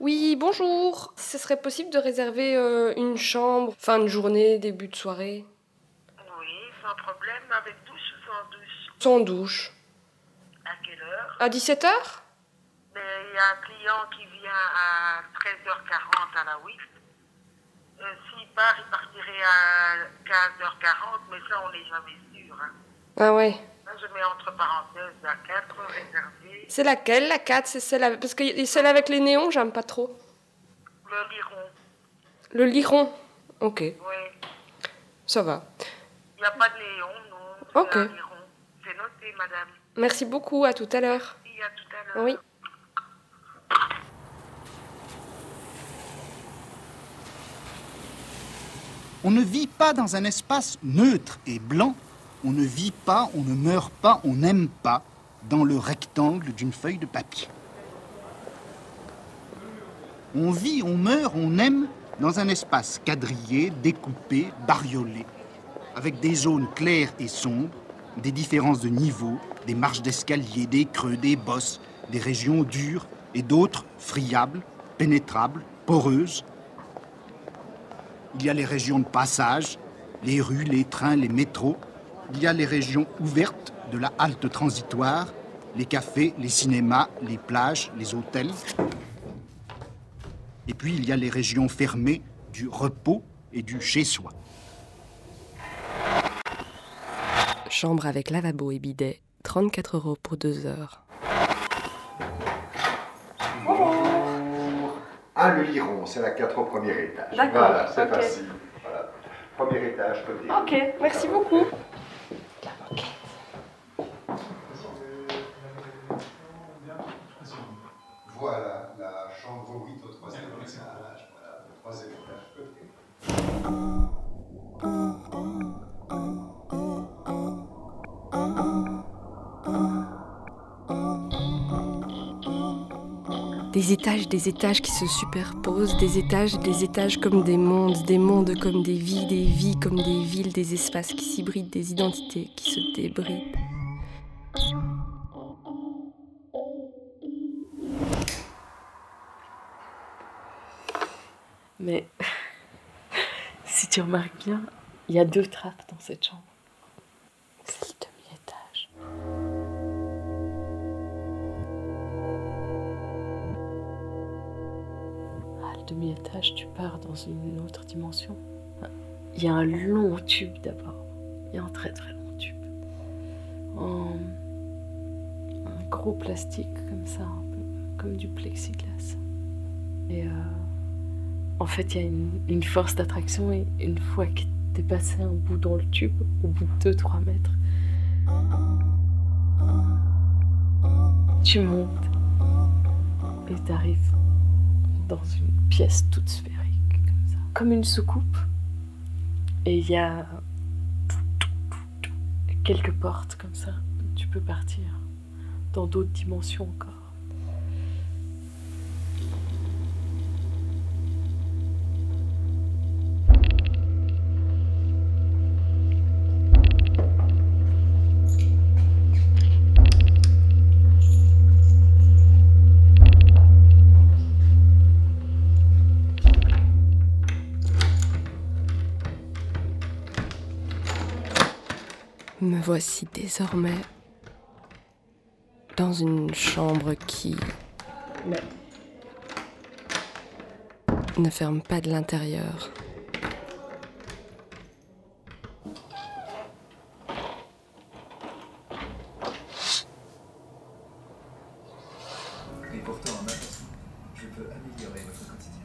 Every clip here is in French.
Oui, bonjour. Ce serait possible de réserver euh, une chambre, fin de journée, début de soirée? Oui, sans problème, avec douche ou sans douche? Sans douche. À quelle heure? À 17h Mais il y a un client qui vient à 13h40 à la WIF. Euh, S'il part, il partirait à 15h40, mais ça, on n'est jamais sûr. hein. Ah ouais. Là, je mets entre parenthèses à 4 réservé. C'est laquelle, la 4 C'est celle avec... Parce que celle avec les néons, j'aime pas trop. Le liron, Le liron. Ok, oui. ça va. Il n'y a pas de Léon, non. Ok. un liron. C'est noté, madame. Merci beaucoup, à tout à l'heure. Y a tout à l'heure. Oui. On ne vit pas dans un espace neutre et blanc. On ne vit pas, on ne meurt pas, on n'aime pas dans le rectangle d'une feuille de papier. On vit, on meurt, on aime dans un espace quadrillé, découpé, bariolé, avec des zones claires et sombres, des différences de niveau, des marches d'escalier, des creux, des bosses, des régions dures et d'autres friables, pénétrables, poreuses, il y a les régions de passage, les rues, les trains, les métros. Il y a les régions ouvertes de la halte transitoire, les cafés, les cinémas, les plages, les hôtels. Et puis il y a les régions fermées du repos et du chez-soi. Chambre avec lavabo et bidet, 34 euros pour deux heures. Ah, le Liron, c'est la 4 au premier étage. D'accord, Voilà, c'est facile. Voilà. Premier étage, côté. Ok, merci beaucoup. Des étages, des étages qui se superposent, des étages, des étages comme des mondes, des mondes comme des vies, des vies comme des villes, des espaces qui s'hybrident, des identités qui se débrident. Mais si tu remarques bien, il y a deux trappes dans cette chambre. Demi-étage, tu pars dans une autre dimension. Il y a un long tube d'abord. Il y a un très très long tube. En un gros plastique comme ça, un peu comme du plexiglas. Et euh, en fait, il y a une, une force d'attraction et une fois que t'es passé un bout dans le tube, au bout de 2-3 mètres, tu montes et t'arrives dans une pièce toute sphérique, comme ça, comme une soucoupe. Et il y a quelques portes comme ça. Tu peux partir dans d'autres dimensions encore. Me voici désormais dans une chambre qui ne ferme pas de l'intérieur. Et pourtant, en attention, je peux améliorer votre quotidien.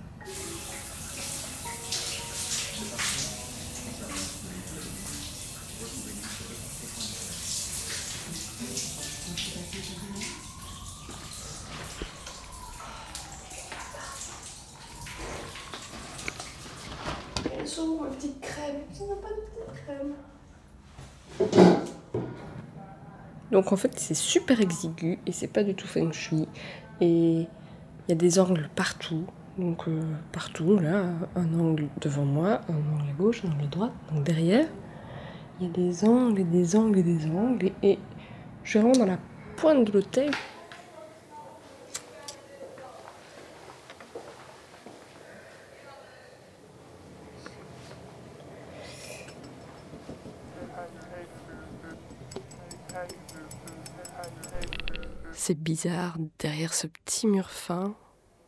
Je partage concernant les produits. Retrouvez une sur le Petite crème. Donc en fait c'est super exigu et c'est pas du tout feng shui. Et il y a des angles partout. Donc euh, partout, là, un angle devant moi, un angle à gauche, un angle à droite, donc derrière. Il y a des angles et des angles et des angles. Et, je vraiment dans la pointe de l'hôtel. C'est bizarre, derrière ce petit mur fin,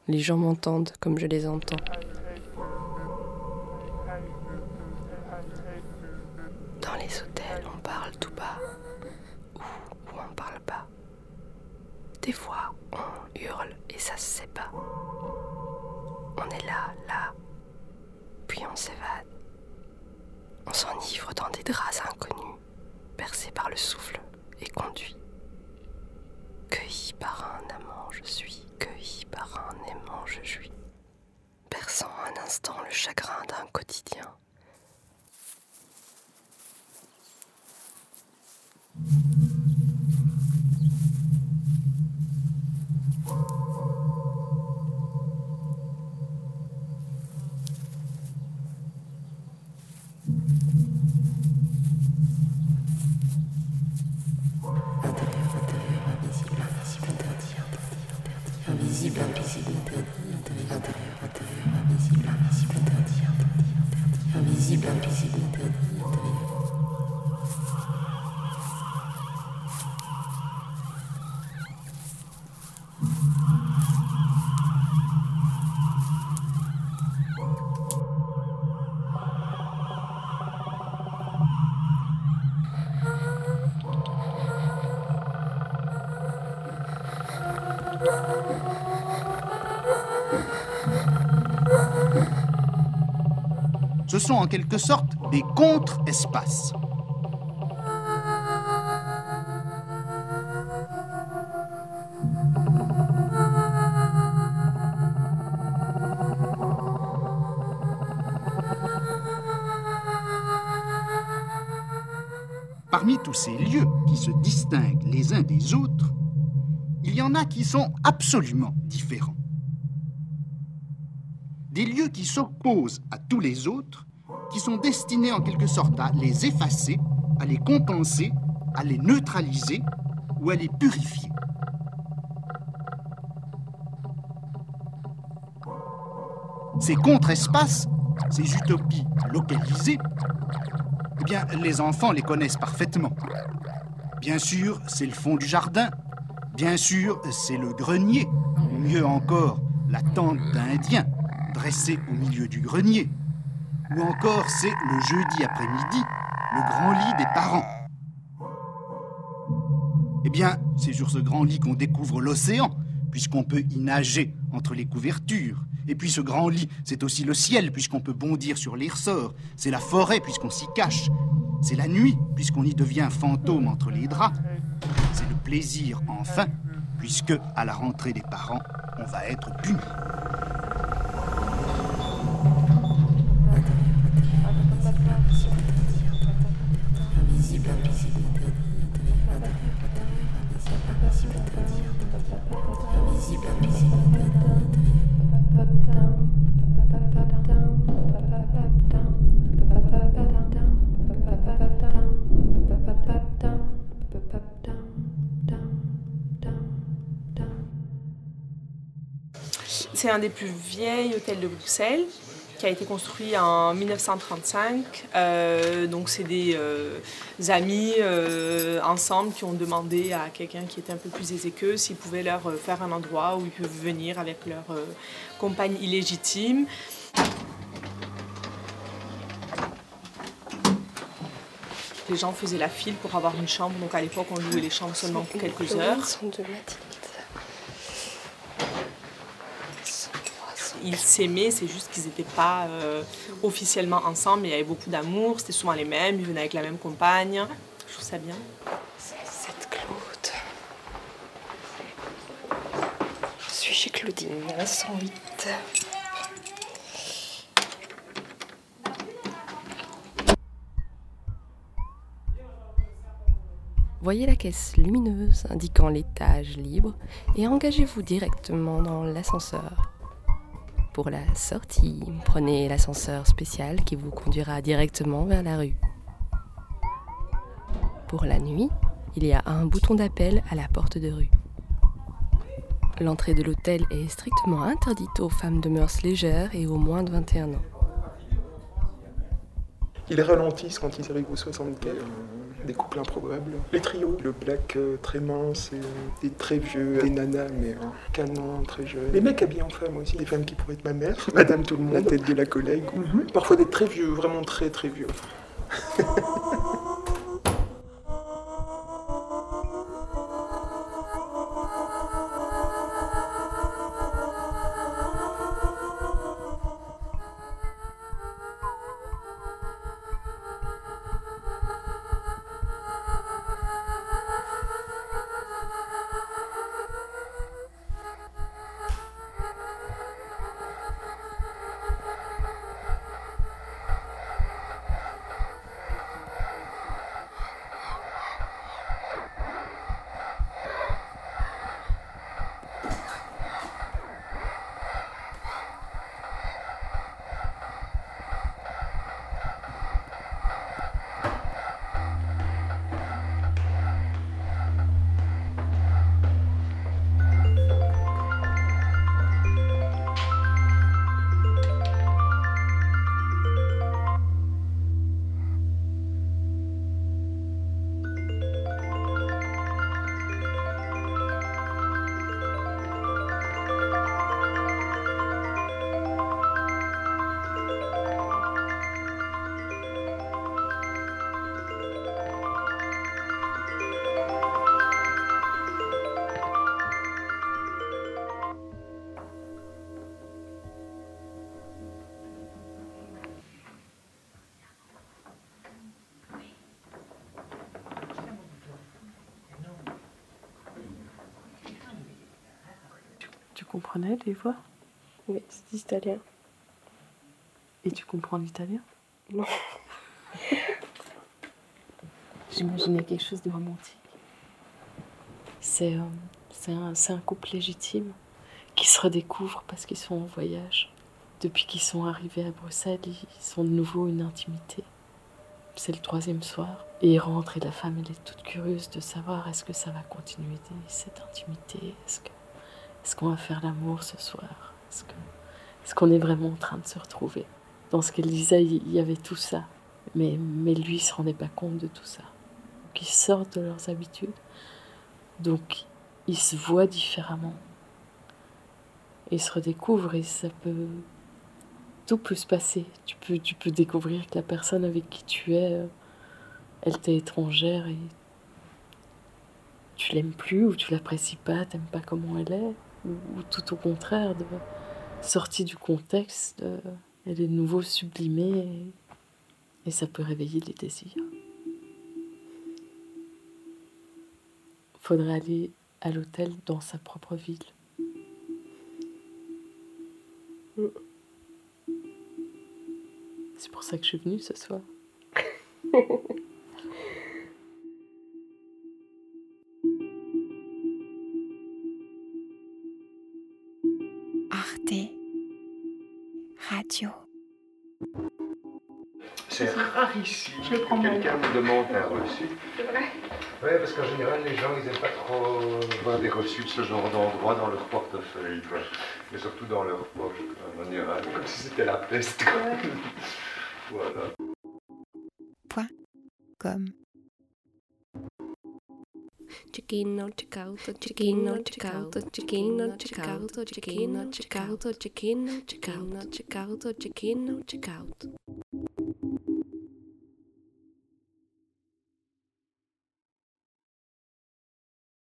les gens m'entendent comme je les entends. Dans les hôtels, on parle tout bas, ou, ou on parle pas. Des fois, on hurle et ça se sait pas. On est là, là, puis on s'évade. On s'enivre dans des draps inconnus, percés par le souffle et conduit. Cueilli par un amant, je suis, cueilli par un aimant, je suis. Perçant un instant le chagrin d'un quotidien. Invisible, sont en quelque sorte des contre-espaces. Parmi tous ces lieux qui se distinguent les uns des autres, il y en a qui sont absolument différents. Des lieux qui s'opposent à tous les autres, qui sont destinés en quelque sorte à les effacer, à les compenser, à les neutraliser ou à les purifier. Ces contre-espaces, ces utopies localisées, eh bien, les enfants les connaissent parfaitement. Bien sûr, c'est le fond du jardin. Bien sûr, c'est le grenier. Mieux encore, la tente d'Indien, dressée au milieu du grenier. Ou encore, c'est le jeudi après-midi, le grand lit des parents. Eh bien, c'est sur ce grand lit qu'on découvre l'océan, puisqu'on peut y nager entre les couvertures. Et puis ce grand lit, c'est aussi le ciel, puisqu'on peut bondir sur les ressorts. C'est la forêt, puisqu'on s'y cache. C'est la nuit, puisqu'on y devient fantôme entre les draps. C'est le plaisir, enfin, puisque, à la rentrée des parents, on va être puni. C'est un des plus vieilles hôtels de Bruxelles qui a été construit en 1935. Euh, donc c'est des euh, amis euh, ensemble qui ont demandé à quelqu'un qui était un peu plus aisé qu'eux s'ils pouvaient leur faire un endroit où ils peuvent venir avec leur compagne illégitime. Les gens faisaient la file pour avoir une chambre. Donc à l'époque, on louait les chambres seulement pour quelques heures. sont de Mathilde. Ils s'aimaient, c'est juste qu'ils n'étaient pas euh, officiellement ensemble, mais il y avait beaucoup d'amour, c'était souvent les mêmes, ils venaient avec la même compagne. Je trouve ça bien. Cette Claude. Je suis chez Claudine, à 108. Voyez la caisse lumineuse indiquant l'étage libre et engagez-vous directement dans l'ascenseur. Pour la sortie, prenez l'ascenseur spécial qui vous conduira directement vers la rue. Pour la nuit, il y a un bouton d'appel à la porte de rue. L'entrée de l'hôtel est strictement interdite aux femmes de mœurs légères et aux moins de 21 ans. Ils ralentissent quand ils arrivent au 75. Des couples improbables. Les trios, le black euh, très mince, et, euh, des très vieux, des nanas mais euh, canons, très jeunes. Les mecs habillés en femmes aussi, des femmes qui pourraient être ma mère, madame tout le monde, la tête de la collègue. Parfois des très vieux, vraiment très très vieux. Tu comprenais les voix Oui, c'est italien. Et tu comprends l'italien? Non. J'imaginais quelque chose de romantique. C'est euh, un, un couple légitime qui se redécouvre parce qu'ils sont en voyage. Depuis qu'ils sont arrivés à Bruxelles, ils sont de nouveau une intimité. C'est le troisième soir. Et ils rentrent et la femme, elle est toute curieuse de savoir est-ce que ça va continuer cette intimité Est-ce que est-ce qu'on va faire l'amour ce soir? Est-ce qu'on est vraiment en train de se retrouver? Dans ce qu'elle disait, il y avait tout ça. Mais, mais lui, il se rendait pas compte de tout ça. Donc, ils sortent de leurs habitudes. Donc, ils se voient différemment. Ils se redécouvrent et ça peut. Tout peut se passer. Tu peux, tu peux découvrir que la personne avec qui tu es, euh, elle t'est étrangère et tu l'aimes plus ou tu l'apprécies pas, t'aimes pas comment elle est, ou, ou tout au contraire, de, sortie du contexte, euh, elle est de nouveau sublimée et, et ça peut réveiller les désirs. Faudrait aller à l'hôtel dans sa propre ville. C'est pour ça que je suis venue ce soir. C'est rarissime que quelqu'un me demande un reçu. C'est vrai Oui, parce qu'en général, les gens, ils n'aiment pas trop voir des reçus de ce genre d'endroit dans leur portefeuille, quoi. Mais surtout dans leur poche, en général, comme si c'était la peste, quoi. voilà. Point. Comme. Chiquino, chicauto, chiquino, chicauto, chiquino, chicauto, chiquino, chicauto, chiquino, chicauto, chicauto, chiquino, chicauto.